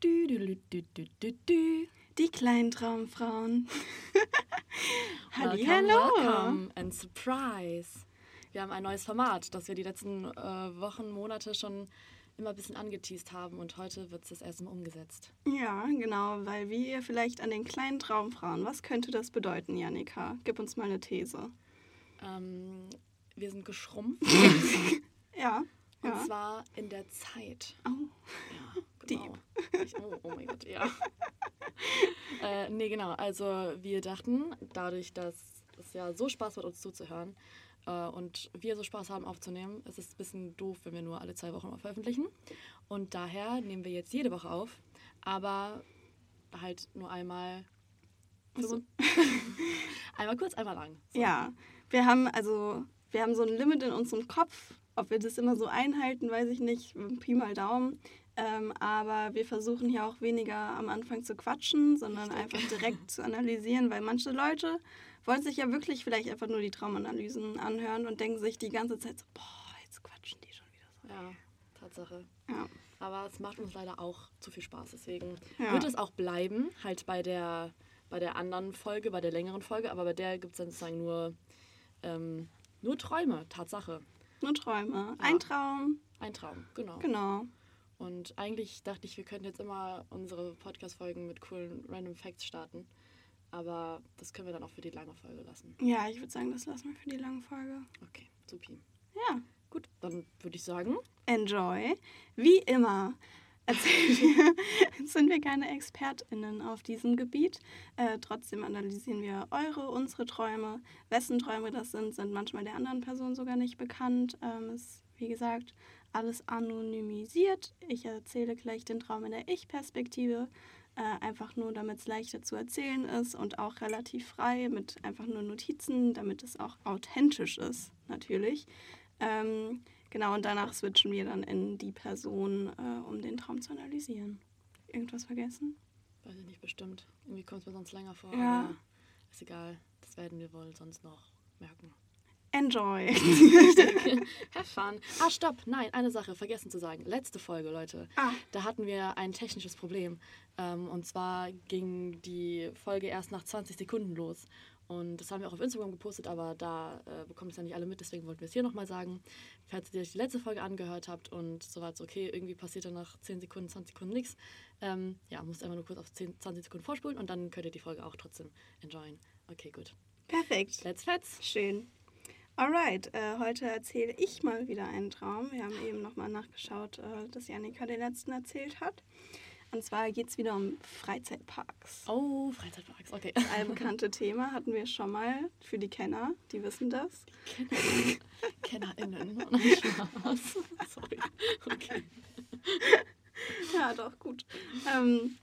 Du, du, du, du, du, du. Die kleinen Traumfrauen. Welcome, Hallo. welcome and surprise. Wir haben ein neues Format, das wir die letzten äh, Wochen, Monate schon immer ein bisschen angeteased haben und heute wird es das erste Mal umgesetzt. Ja, genau, weil wie ihr vielleicht an den kleinen Traumfrauen, was könnte das bedeuten, Janika? Gib uns mal eine These. Ähm, wir sind geschrumpft Ja. und Ja. zwar in der Zeit. Oh. Ja, genau. Ich, oh, oh mein Gott, ja. äh, nee, genau. Also wir dachten, dadurch, dass es ja so Spaß macht, uns zuzuhören äh, und wir so Spaß haben aufzunehmen, ist es ein bisschen doof, wenn wir nur alle zwei Wochen mal veröffentlichen. Und daher nehmen wir jetzt jede Woche auf, aber halt nur einmal. So. einmal kurz, einmal lang. So. Ja, wir haben also, wir haben so ein Limit in unserem Kopf. Ob wir das immer so einhalten, weiß ich nicht. Pi mal Daumen. Ähm, aber wir versuchen hier auch weniger am Anfang zu quatschen, sondern Richtig. einfach direkt zu analysieren, weil manche Leute wollen sich ja wirklich vielleicht einfach nur die Traumanalysen anhören und denken sich die ganze Zeit so, boah, jetzt quatschen die schon wieder so. Ja, Tatsache. Ja. Aber es macht uns leider auch zu viel Spaß. Deswegen Ja. wird es auch bleiben, halt bei der, bei der anderen Folge, bei der längeren Folge. Aber bei der gibt es dann sozusagen nur, ähm, nur Träume, Tatsache. Nur Träume. Ein Traum, Ein Traum, genau. genau. Und eigentlich dachte ich, wir könnten jetzt immer unsere Podcast-Folgen mit coolen Random Facts starten. Aber das können wir dann auch für die lange Folge lassen. Ja, ich würde sagen, das lassen wir für die lange Folge. Okay, supi. Ja. Gut, dann würde ich sagen, Enjoy. Wie immer wir, sind wir keine ExpertInnen auf diesem Gebiet. Äh, trotzdem analysieren wir eure, unsere Träume. Wessen Träume das sind, sind manchmal der anderen Person sogar nicht bekannt. Ähm, ist, wie gesagt, alles anonymisiert. Ich erzähle gleich den Traum in der Ich-Perspektive. Äh, einfach nur, damit es leichter zu erzählen ist und auch relativ frei mit einfach nur Notizen, damit es auch authentisch ist, natürlich. Ähm, genau, und danach switchen wir dann in die Person, äh, um den Traum zu analysieren. Irgendwas vergessen? weiß ich nicht bestimmt. Irgendwie kommt es mir sonst länger vor. Ja. Ist egal. Das werden wir wohl sonst noch merken. Enjoy! Have fun. Ah, stopp. Nein, eine Sache vergessen zu sagen. Letzte Folge, Leute. Ah. Da hatten wir ein technisches Problem. Ähm, und zwar ging die Folge erst nach 20 Sekunden los. Und das haben wir auch auf Instagram gepostet, aber da äh, bekommen es ja nicht alle mit. Deswegen wollten wir es hier nochmal sagen. Falls ihr euch die letzte Folge angehört habt und so war es okay, irgendwie passiert dann nach 10 Sekunden, 20 Sekunden nichts. Ähm, ja, müsst einfach nur kurz auf 10, 20 Sekunden vorspulen und dann könnt ihr die Folge auch trotzdem enjoyen. Okay, gut. Perfekt. Let's fetz. Schön. Alright, äh, heute erzähle ich mal wieder einen Traum. Wir haben eben nochmal nachgeschaut, äh, dass Janika den letzten erzählt hat. Und zwar geht es wieder um Freizeitparks. Oh, Freizeitparks. Okay. Das allbekannte Thema hatten wir schon mal für die Kenner, die wissen das. KennerInnen. Nein, Spaß. Sorry. Okay. Ja, doch, gut. Ähm,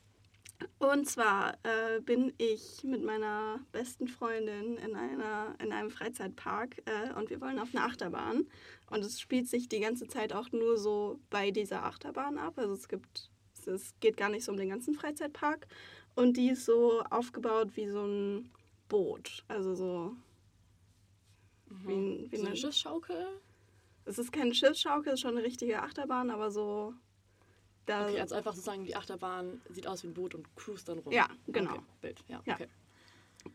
und zwar äh, bin ich mit meiner besten Freundin in, einer, in einem Freizeitpark äh, und wir wollen auf eine Achterbahn. Und es spielt sich die ganze Zeit auch nur so bei dieser Achterbahn ab. Also es gibt, es geht gar nicht so um den ganzen Freizeitpark. Und die ist so aufgebaut wie so ein Boot. Also so wie, ein- wie So eine eine Schiffsschaukel? Es ist keine Schiffsschaukel, es ist schon eine richtige Achterbahn, aber so. Da, Okay, also einfach sozusagen die Achterbahn sieht aus wie ein Boot und cruist dann rum. Ja, genau. Okay, Bild, ja. Ja. Okay.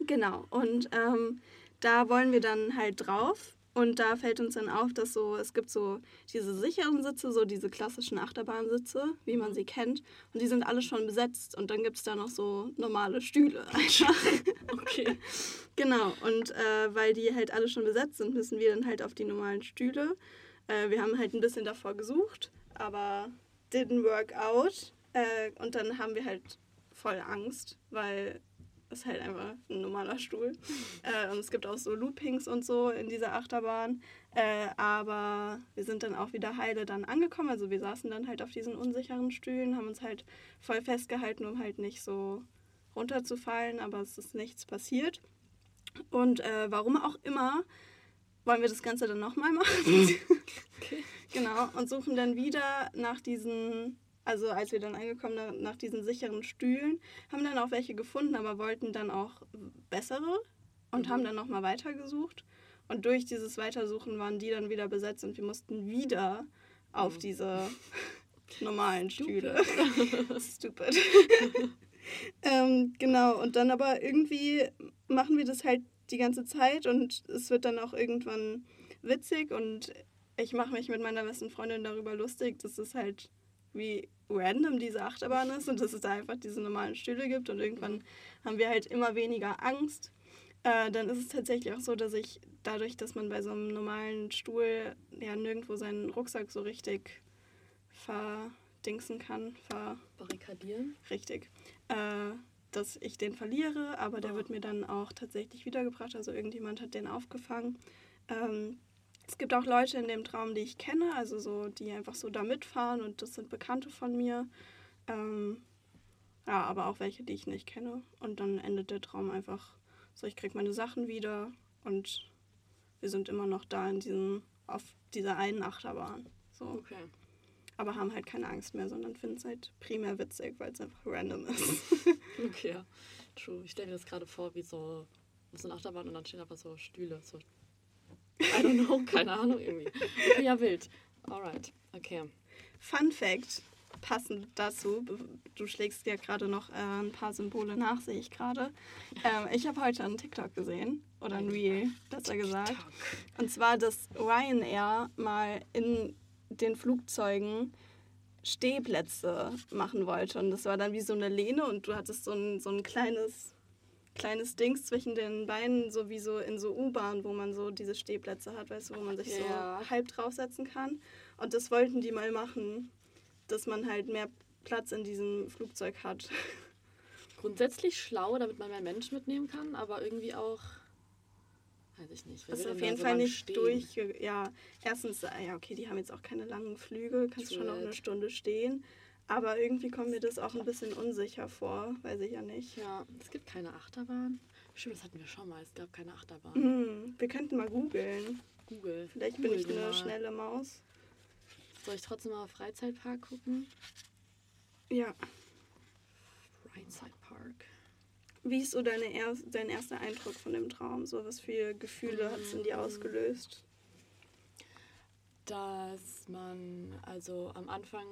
Genau. Und ähm, da wollen wir dann halt drauf. Und da fällt uns dann auf, dass so, es gibt so diese sicheren Sitze, so diese klassischen Achterbahnsitze, wie man sie kennt. Und die sind alle schon besetzt. Und dann gibt es da noch so normale Stühle einfach. Okay. genau. Und äh, weil die halt alle schon besetzt sind, müssen wir dann halt auf die normalen Stühle. Äh, wir haben halt ein bisschen davor gesucht, aber didn't work out. Äh, und dann haben wir halt voll Angst, weil es halt einfach ein normaler Stuhl. Äh, und es gibt auch so Loopings und so in dieser Achterbahn. Äh, aber wir sind dann auch wieder heile dann angekommen. Also wir saßen dann halt auf diesen unsicheren Stühlen, haben uns halt voll festgehalten, um halt nicht so runterzufallen, aber es ist nichts passiert. Und äh, warum auch immer, wollen wir das Ganze dann nochmal machen. Okay. genau, und suchen dann wieder nach diesen, also als wir dann angekommen sind, nach diesen sicheren Stühlen, haben dann auch welche gefunden, aber wollten dann auch bessere und Mhm. haben dann nochmal weitergesucht. Und durch dieses Weitersuchen waren die dann wieder besetzt und wir mussten wieder auf Mhm. diese normalen Stühle. Stupid. ähm, genau, und dann aber irgendwie machen wir das halt die ganze Zeit und es wird dann auch irgendwann witzig und ich mache mich mit meiner besten Freundin darüber lustig, dass es halt wie random diese Achterbahn ist und dass es da einfach diese normalen Stühle gibt und irgendwann haben wir halt immer weniger Angst. Äh, dann ist es tatsächlich auch so, dass ich dadurch, dass man bei so einem normalen Stuhl ja nirgendwo seinen Rucksack so richtig verdingsen kann, ver barrikadieren. Richtig. Äh, dass ich den verliere, aber der oh. wird mir dann auch tatsächlich wiedergebracht. Also irgendjemand hat den aufgefangen. Ähm, es gibt auch Leute in dem Traum, die ich kenne, also so, die einfach so da mitfahren und das sind Bekannte von mir. Ähm, ja, aber auch welche, die ich nicht kenne. Und dann endet der Traum einfach so, ich kriege meine Sachen wieder und wir sind immer noch da in diesem, auf dieser einen Achterbahn. So. Okay. Aber haben halt keine Angst mehr, sondern finden es halt primär witzig, weil es einfach random ist. okay, ja. True. Ich stelle mir das gerade vor, wie so, so eine Achterbahn und dann stehen einfach so Stühle, so I don't know, keine Ahnung irgendwie. Okay, ja, wild. Alright, okay. Fun Fact, passend dazu, du schlägst ja gerade noch äh, ein paar Symbole nach, sehe ich gerade. Ähm, ich habe heute einen TikTok gesehen, oder ein Reel, besser gesagt. Und zwar, dass Ryanair mal in den Flugzeugen Stehplätze machen wollte. Und das war dann wie so eine Lehne und du hattest so ein, so ein kleines kleines Dings zwischen den Beinen, so wie so in so U-Bahn, wo man so diese Stehplätze hat, weißt du, wo man sich ja. so halb draufsetzen kann. Und das wollten die mal machen, dass man halt mehr Platz in diesem Flugzeug hat. Grundsätzlich schlau, damit man mehr Menschen mitnehmen kann, aber irgendwie auch weiß ich nicht. Das ist auf jeden Fall nicht stehen? durch. Ja, erstens, äh, ja, okay, die haben jetzt auch keine langen Flüge, kannst schon noch eine Stunde stehen. Aber irgendwie kommt mir das auch ein bisschen unsicher vor, weiß ich ja nicht. Ja, es gibt keine Achterbahn. Stimmt, das hatten wir schon mal. Es gab keine Achterbahn. Mhm, wir könnten mal googeln. Google. Vielleicht Google bin ich eine mal. schnelle Maus. Soll ich trotzdem mal Freizeitpark gucken? Ja. Freizeitpark. Wie ist so deine er dein erster Eindruck von dem Traum? So was für Gefühle mhm. hat es in dir ausgelöst? Dass man also am Anfang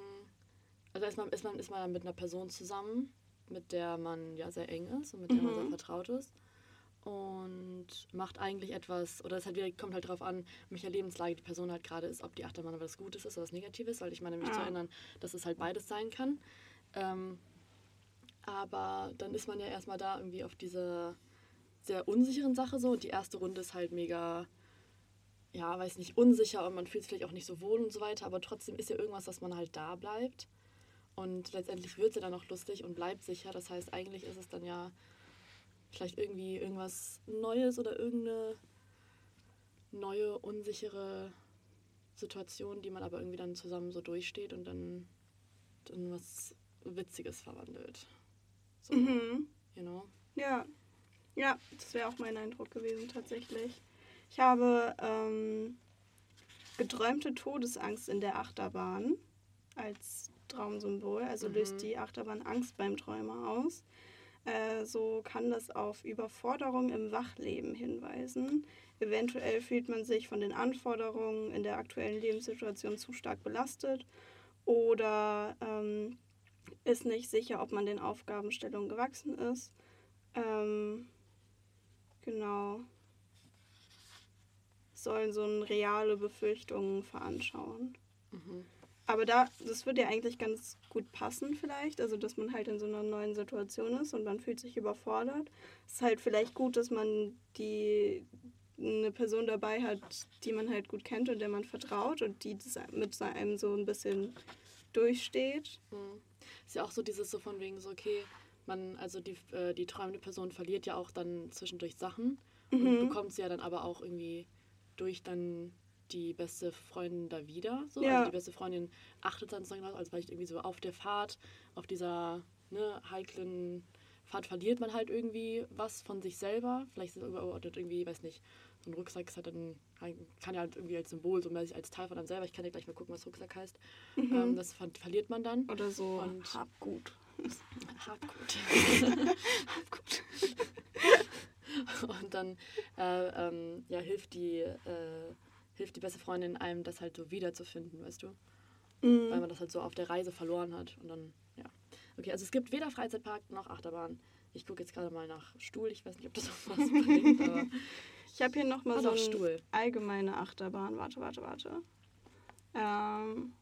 also erstmal ist man, ist man mit einer Person zusammen, mit der man ja sehr eng ist und mit der mhm. man sehr vertraut ist. Und macht eigentlich etwas, oder es halt wieder, kommt halt darauf an, welcher Lebenslage die Person halt gerade ist, ob die Achterbahn was Gutes ist oder was Negatives, weil ich meine, mich ah. zu erinnern, dass es halt beides sein kann. Ähm, aber dann ist man ja erstmal da irgendwie auf dieser sehr unsicheren Sache so. Und die erste Runde ist halt mega, ja, weiß nicht, unsicher und man fühlt sich vielleicht auch nicht so wohl und so weiter. Aber trotzdem ist ja irgendwas, dass man halt da bleibt. Und letztendlich wird sie dann auch lustig und bleibt sicher. Das heißt, eigentlich ist es dann ja vielleicht irgendwie irgendwas Neues oder irgendeine neue, unsichere Situation, die man aber irgendwie dann zusammen so durchsteht und dann, dann was Witziges verwandelt. So, mhm. You know? Ja. Ja, das wäre auch mein Eindruck gewesen tatsächlich. Ich habe ähm, geträumte Todesangst in der Achterbahn als Traumsymbol, also mhm. löst die Achterbahn Angst beim Träumer aus. Äh, so kann das auf Überforderung im Wachleben hinweisen. Eventuell fühlt man sich von den Anforderungen in der aktuellen Lebenssituation zu stark belastet oder ähm, ist nicht sicher, ob man den Aufgabenstellungen gewachsen ist. Ähm, genau. Sollen so reale Befürchtungen veranschauen. Mhm. Aber da, das würde ja eigentlich ganz gut passen vielleicht, also dass man halt in so einer neuen Situation ist und man fühlt sich überfordert. Es ist halt vielleicht gut, dass man die eine Person dabei hat, die man halt gut kennt und der man vertraut und die mit einem so ein bisschen durchsteht. Mhm. Ist ja auch so dieses so von wegen so, okay, man, also die, äh, die träumende Person verliert ja auch dann zwischendurch Sachen mhm. und bekommt sie ja dann aber auch irgendwie durch dann die beste Freundin da wieder. So. Ja. Also die beste Freundin achtet dann sozusagen, also vielleicht irgendwie so auf der Fahrt, auf dieser ne, heiklen Fahrt verliert man halt irgendwie was von sich selber. Vielleicht ist es irgendwie, weiß nicht, so ein Rucksack ist halt dann, kann ja halt irgendwie als Symbol, so mäßig als Teil von einem selber. Ich kann ja gleich mal gucken, was Rucksack heißt. Mhm. Ähm, das ver verliert man dann. Oder so Und Habgut. Habgut. Habgut. Und dann äh, ähm, ja, hilft die äh, hilft die beste Freundin einem, das halt so wiederzufinden, weißt du? Mhm. weil man das halt so auf der Reise verloren hat. Und dann, ja. Okay, also es gibt weder Freizeitpark noch Achterbahn. Ich gucke jetzt gerade mal nach Stuhl. Ich weiß nicht, ob das auch was bringt, aber Ich habe hier nochmal so eine Stuhl. allgemeine Achterbahn. Warte, warte, warte. Ähm,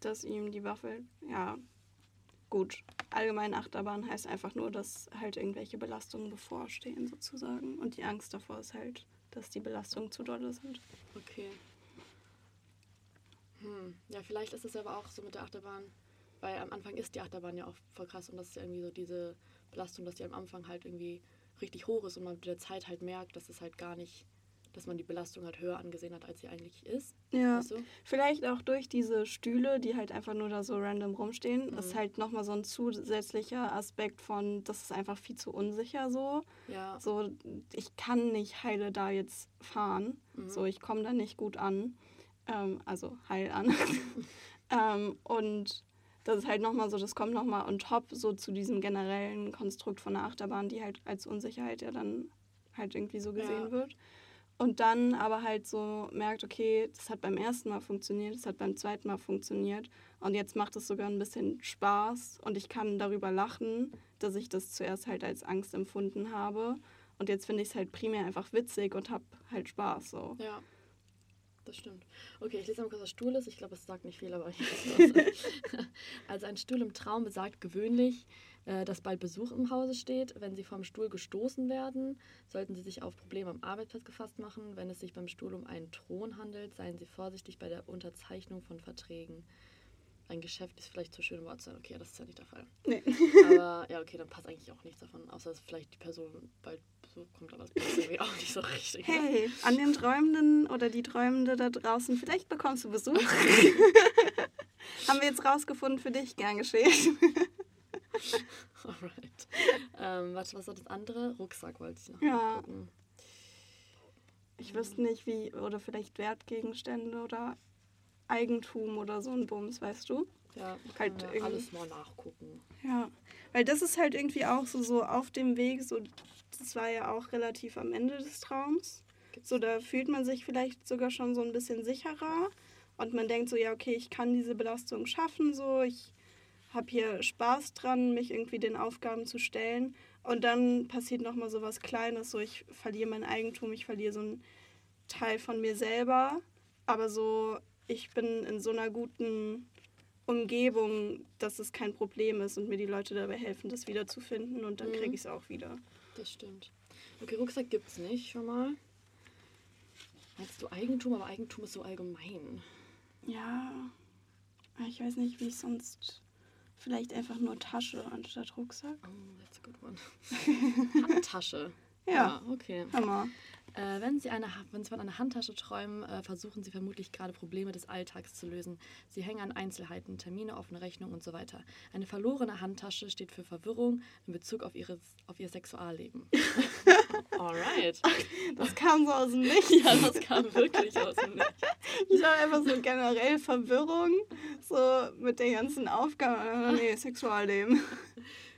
dass ihm die Waffe. Ja, gut. Allgemeine Achterbahn heißt einfach nur, dass halt irgendwelche Belastungen bevorstehen, sozusagen. Und die Angst davor ist halt, dass die Belastungen zu dolle sind. okay. Hm. Ja, vielleicht ist es aber auch so mit der Achterbahn, weil am Anfang ist die Achterbahn ja auch voll krass und das ist ja irgendwie so diese Belastung, dass die am Anfang halt irgendwie richtig hoch ist und man mit der Zeit halt merkt, dass es halt gar nicht, dass man die Belastung halt höher angesehen hat, als sie eigentlich ist. Ja. Weißt du? Vielleicht auch durch diese Stühle, die halt einfach nur da so random rumstehen, Mhm. ist halt nochmal so ein zusätzlicher Aspekt von, das ist einfach viel zu unsicher so. Ja. So, ich kann nicht heile da jetzt fahren. Mhm. So, ich komme da nicht gut an. Ähm, also heil an. ähm, und das ist halt nochmal so, das kommt nochmal on top so zu diesem generellen Konstrukt von der Achterbahn, die halt als Unsicherheit ja dann halt irgendwie so gesehen Ja. wird. Und dann aber halt so merkt, okay, das hat beim ersten Mal funktioniert, das hat beim zweiten Mal funktioniert und jetzt macht es sogar ein bisschen Spaß und ich kann darüber lachen, dass ich das zuerst halt als Angst empfunden habe und jetzt finde ich es halt primär einfach witzig und habe halt Spaß so. Ja, das stimmt. Okay, ich lese mal kurz, was Stuhl ist. Ich glaube, es sagt nicht viel, aber ich. Also ein Stuhl im Traum besagt gewöhnlich, äh, dass bald Besuch im Hause steht. Wenn Sie vom Stuhl gestoßen werden, sollten Sie sich auf Probleme am Arbeitsplatz gefasst machen. Wenn es sich beim Stuhl um einen Thron handelt, seien Sie vorsichtig bei der Unterzeichnung von Verträgen. Ein Geschäft ist vielleicht zu schön, um wahr zu sein. Okay, das ist ja nicht der Fall. Nee. Aber ja, okay, dann passt eigentlich auch nichts davon, außer dass vielleicht die Person bald Besuch kommt, aber irgendwie auch nicht so richtig. ne? Hey, an den Träumenden oder die Träumende da draußen, vielleicht bekommst du Besuch. Haben wir jetzt rausgefunden für dich, gern geschehen. Alright. Ähm, warte, was war das andere? Rucksack wollte ich noch Ja. gucken. Ich wüsste nicht, wie, oder vielleicht Wertgegenstände oder Eigentum oder so ein Bums, weißt du? Ja, Halt ja alles mal nachgucken. Ja, weil das ist halt irgendwie auch so, so auf dem Weg, so, das war ja auch relativ am Ende des Traums. So, da fühlt man sich vielleicht sogar schon so ein bisschen sicherer und man denkt so, ja, okay, ich kann diese Belastung schaffen, so, ich habe hier Spaß dran, mich irgendwie den Aufgaben zu stellen. Und dann passiert nochmal so was Kleines, so, ich verliere mein Eigentum, ich verliere so einen Teil von mir selber, aber so, ich bin in so einer guten Umgebung, dass es kein Problem ist und mir die Leute dabei helfen, das wiederzufinden und dann Mhm. kriege ich es auch wieder. Das stimmt. Okay, Rucksack gibt's nicht schon mal. Meinst du Eigentum, aber Eigentum ist so allgemein. Ja, ich weiß nicht, wie ich sonst. Vielleicht einfach nur Tasche anstatt Rucksack. Oh, that's a good one. Handtasche. Ja. okay. Hammer. Äh, wenn, Sie eine, wenn Sie von einer Handtasche träumen, äh, versuchen Sie vermutlich gerade Probleme des Alltags zu lösen. Sie hängen an Einzelheiten, Termine, offene Rechnungen und so weiter. Eine verlorene Handtasche steht für Verwirrung in Bezug auf, ihres, auf Ihr Sexualleben. Alright. Das kam so aus dem Nichts. Ja, das kam wirklich aus dem Nichts. Ich habe einfach so generell Verwirrung, so mit den ganzen Aufgaben. Nee, Sexualleben.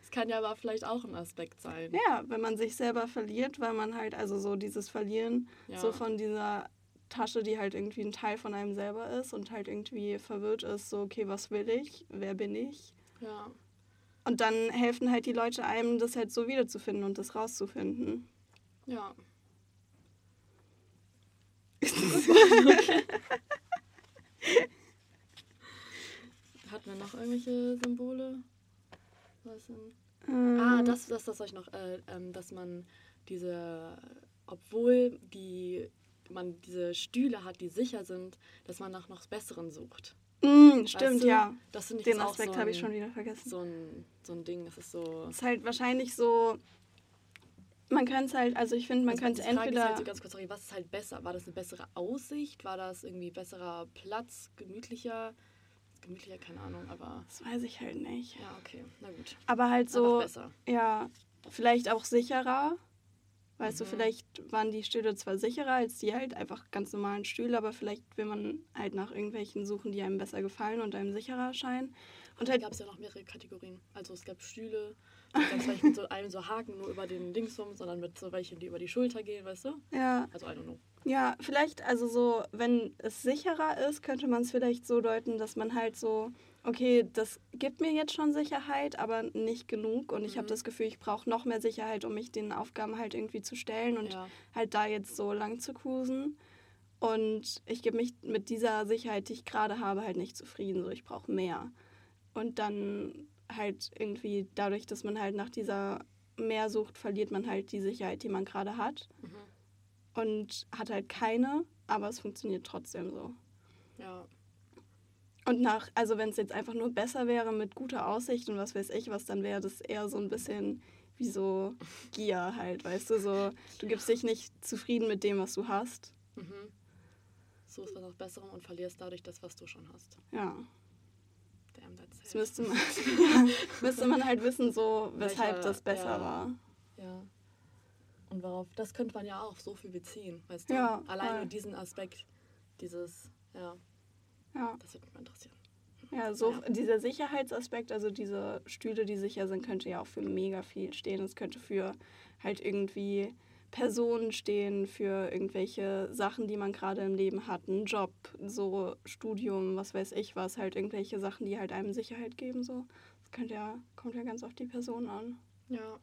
Es kann ja aber vielleicht auch ein Aspekt sein. Ja, wenn man sich selber verliert, weil man halt, also so dieses Verlieren, Ja. so von dieser Tasche, die halt irgendwie ein Teil von einem selber ist und halt irgendwie verwirrt ist, so, okay, was will ich? Wer bin ich? Ja. Und dann helfen halt die Leute einem, das halt so wiederzufinden und das rauszufinden. Ja. Hatten wir noch irgendwelche Symbole? Was? Ähm, Ah, das, das, das ich noch, äh, ähm, dass man diese, obwohl die, man diese Stühle hat, die sicher sind, dass man nach noch Besseren sucht. Mm, stimmt, du? ja. Das Den Aspekt so habe ich schon wieder vergessen. So ein, so ein Ding, das ist so. ist halt wahrscheinlich so. Man kann es halt, also ich finde, man Also kann es entweder. halt so ganz kurz, sorry, was ist halt besser? War das eine bessere Aussicht? War das irgendwie besserer Platz, gemütlicher? Gemütlicher, keine Ahnung, aber das weiß ich halt nicht. ja, okay, na gut. Aber halt so, ja, vielleicht auch sicherer. Weißt du, Mhm. vielleicht waren die Stühle zwar sicherer als die halt einfach ganz normalen Stühle, aber vielleicht will man halt nach irgendwelchen suchen, die einem besser gefallen und einem sicherer erscheinen. Und Da halt, gab es ja noch mehrere Kategorien. Also es gab Stühle, dann vielleicht mit so einem so Haken nur über den Dings rum, sondern mit so welchen, die über die Schulter gehen, weißt du? ja, Also I don't know. Ja, vielleicht, also so, wenn es sicherer ist, könnte man es vielleicht so deuten, dass man halt so, okay, das gibt mir jetzt schon Sicherheit, aber nicht genug. Und ich habe Mhm. das Gefühl, ich brauche noch mehr Sicherheit, um mich den Aufgaben halt irgendwie zu stellen und Ja. halt da jetzt so lang zu cruisen. Und ich gebe mich mit dieser Sicherheit, die ich gerade habe, halt nicht zufrieden. So, ich brauche mehr. Und dann halt irgendwie dadurch, dass man halt nach dieser mehr sucht, verliert man halt die Sicherheit, die man gerade hat. Mhm. Und hat halt keine, aber es funktioniert trotzdem so. Ja. Und nach, also wenn es jetzt einfach nur besser wäre mit guter Aussicht und was weiß ich was, dann wäre das eher so ein bisschen wie so Gier halt, weißt du, so du gibst dich nicht zufrieden mit dem, was du hast. Mhm. Suchst was nach Besserem und verlierst dadurch das, was du schon hast. Ja, Damn, that's das müsste man, müsste man halt wissen, so weshalb Welcher- das besser ja. war. Ja. Und worauf, das könnte man ja auch so viel beziehen, weißt du? Ja, Allein nur diesen Aspekt, dieses, ja, Ja, das würde mich mal interessieren. ja so Ja. dieser Sicherheitsaspekt, also diese Stühle, die sicher sind, könnte ja auch für mega viel stehen. Es könnte für halt irgendwie Personen stehen, für irgendwelche Sachen, die man gerade im Leben hat, einen Job, so Studium, was weiß ich was, halt irgendwelche Sachen, die halt einem Sicherheit geben, so. Das könnte ja, kommt ja ganz auf die Person an. Ja,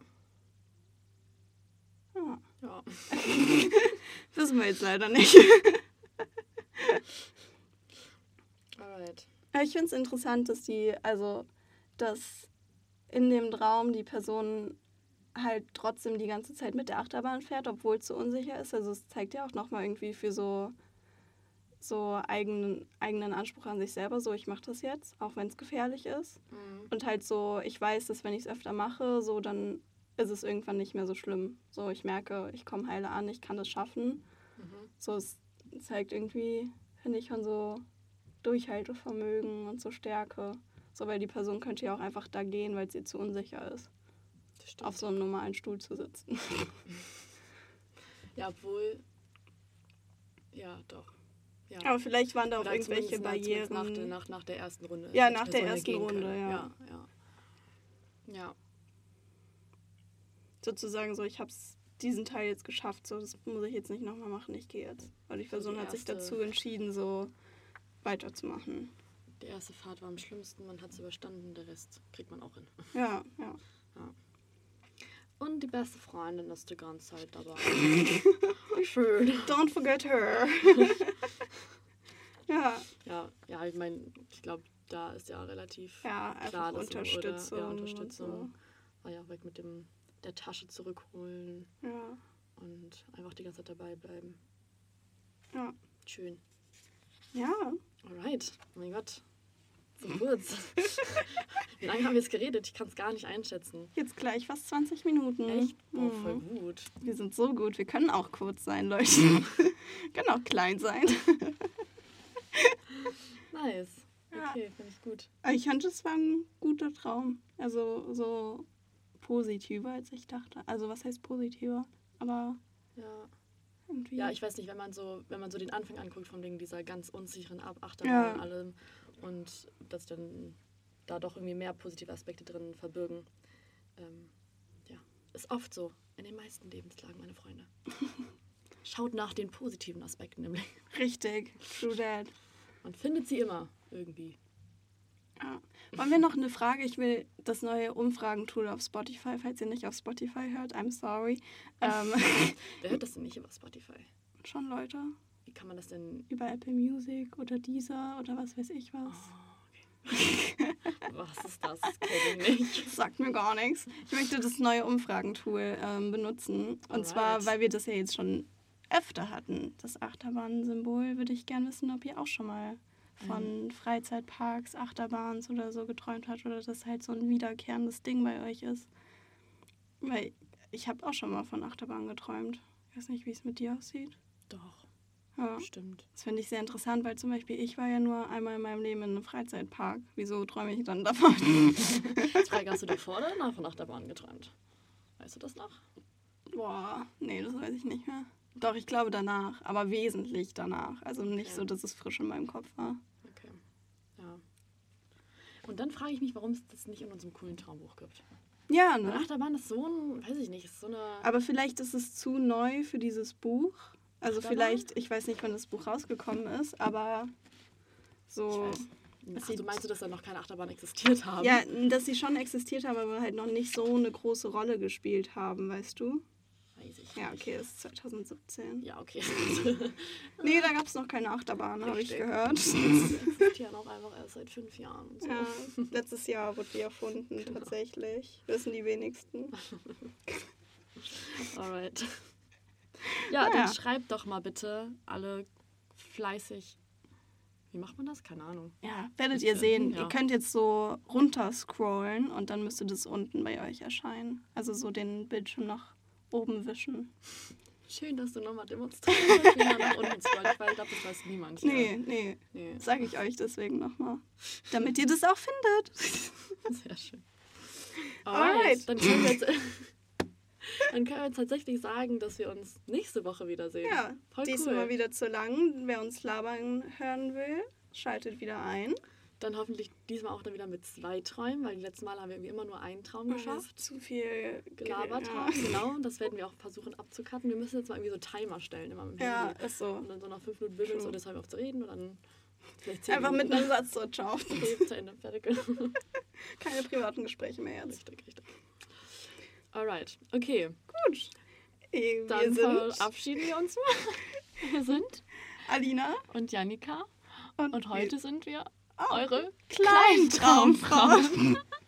Ja. ja. Wissen wir jetzt leider nicht. Alright. Ich finde es interessant, dass die, also, dass in dem Traum die Person halt trotzdem die ganze Zeit mit der Achterbahn fährt, obwohl es so unsicher ist. Also es zeigt ja auch nochmal irgendwie für so, so eigenen, eigenen Anspruch an sich selber, so ich mache das jetzt, auch wenn es gefährlich ist. Mhm. Und halt so, ich weiß, dass wenn ich es öfter mache, so dann ist es irgendwann nicht mehr so schlimm. So, ich merke, ich komme heile an, ich kann das schaffen. Mhm. So, es zeigt irgendwie, finde ich, schon so Durchhaltevermögen und so Stärke. So, weil die Person könnte ja auch einfach da gehen, weil sie zu unsicher ist. Auf so einem normalen Stuhl zu sitzen. Ja, obwohl. Ja, doch. Ja. Aber vielleicht waren da auch irgendwelche zumindest Nach, Barrieren. nach, nach der ersten Runde. Ja, nach der ersten Runde, ja. Ja, ja. Ja, Sozusagen so, ich habe diesen Teil jetzt geschafft, so, das muss ich jetzt nicht nochmal machen, ich gehe jetzt. Weil die So Person die hat sich dazu entschieden, so weiterzumachen. die erste Fahrt war am schlimmsten, man hat es überstanden, der Rest kriegt man auch hin. Ja, ja. Und die beste Freundin ist die ganze Zeit dabei. Schön. Don't forget her. ja, Ja, ja, ich meine, ich glaube, da ist ja relativ ja, einfach klar, dass so, Unterstützung. Oder, ja, Unterstützung. War ja auch weg mit dem der Tasche zurückholen So. Ja, und einfach die ganze Zeit dabei bleiben. ja. Schön. Ja, Alright. Oh mein Gott. So kurz. Wie lange haben wir jetzt geredet? Ich kann es gar nicht einschätzen. jetzt gleich fast 20 Minuten. Echt? Oh, Mhm. voll gut. Wir sind so gut. Wir können auch kurz sein, Leute. können auch klein sein. Nice. Okay, finde ich gut. Ich fand, es war ein guter Traum. Also so positiver, als ich dachte. Also was heißt positiver? Aber Ja. irgendwie. Ja, ich weiß nicht, wenn man so, wenn man so den Anfang anguckt von wegen dieser ganz unsicheren Ab- Achterbahn Ja. und allem und dass dann da doch irgendwie mehr positive Aspekte drin verbirgen. Ähm, ja, ist oft so in den meisten Lebenslagen, meine Freunde. Schaut nach den positiven Aspekten Leben. Richtig. True that. Man findet sie immer irgendwie. Ja. Wollen wir noch eine Frage? Ich will das neue Umfragentool auf Spotify, falls ihr nicht auf Spotify hört, I'm sorry. Ähm, Wer hört das denn nicht über Spotify? schon Leute. Wie kann man das denn? Über Apple Music oder Deezer oder was weiß ich was. Was ist das? Das kenne ich nicht. Das sagt mir gar nichts. Ich möchte das neue Umfragentool ähm, benutzen. Und zwar, Alright. weil wir das ja jetzt schon öfter hatten. Das Achterbahn-Symbol würde ich gerne wissen, ob ihr auch schon mal von Freizeitparks, Achterbahns oder so geträumt habt oder das halt so ein wiederkehrendes Ding bei euch ist. Weil ich habe auch schon mal von Achterbahn geträumt. Ich weiß nicht, wie es mit dir aussieht. Doch, Ja. stimmt. Das finde ich sehr interessant, weil zum Beispiel ich war ja nur einmal in meinem Leben in einem Freizeitpark. Wieso träume ich dann davon? Frage, hast du davor oder nach von Achterbahn geträumt? Weißt du das noch? Boah, nee, das weiß ich nicht mehr. Doch, ich glaube danach, aber wesentlich danach. Also nicht Okay. so, dass es frisch in meinem Kopf war. Okay. Ja. Und dann frage ich mich, warum es das nicht in unserem coolen Traumbuch gibt. Ja, Weil ne? Achterbahn ist so ein, weiß ich nicht, ist so eine. Aber vielleicht ist es zu neu für dieses Buch. Also vielleicht, ich weiß nicht, wann das Buch rausgekommen ist, aber so. Ach, sieht- du meinst, du, dass da noch keine Achterbahn existiert haben? Ja, dass sie schon existiert haben, aber halt noch nicht so eine große Rolle gespielt haben, weißt du? Weiß ich Ja, okay, das ist 2017. Ja, okay. Nee, da gab es noch keine Achterbahn, habe ich gehört. Das gibt ja noch einfach erst seit fünf Jahren. Und so. Ja, letztes Jahr wurde die erfunden, Genau. tatsächlich. Wissen die wenigsten. Alright. Ja, Ja. dann schreibt doch mal bitte alle fleißig. Wie macht man das? Keine Ahnung. Ja, werdet ihr sehen. Ja. Ihr könnt jetzt so runter scrollen und dann müsste das unten bei euch erscheinen. Also so den Bildschirm nach oben wischen. Schön, dass du nochmal demonstrierst, wie man nach unten scrollt, weil ich glaube, das weiß niemand. hier. Nee, nee, nee. sage ich euch deswegen nochmal. Damit ihr das auch findet. Sehr schön. Alright. Alright. Dann können, wir jetzt, dann können wir tatsächlich sagen, dass wir uns nächste Woche wiedersehen. Ja, Voll diesmal cool. wieder zu lang. Wer uns labern hören will, schaltet wieder ein. Dann hoffentlich diesmal auch dann wieder mit zwei Träumen, weil die letzten Mal haben wir irgendwie immer nur einen Traum geschafft. zu viel Gelabert ja. haben, genau. Und das werden wir auch versuchen abzucutten. Wir müssen jetzt mal irgendwie so Timer stellen, immer mit dem Ja, Handy. ist so. Und dann so nach fünf Minuten jetzt hören wir auf zu reden und dann Einfach mit einem Satz so, ciao. Okay, zu Ende, fertig. Keine privaten Gespräche mehr jetzt. richtig, richtig. Alright, okay. Gut. Eh, Wir Dann verabschieden wir uns mal. Wir sind Alina und Janika und, und heute sind wir eure Kleintraumfrauen. Kleintraumfrauen.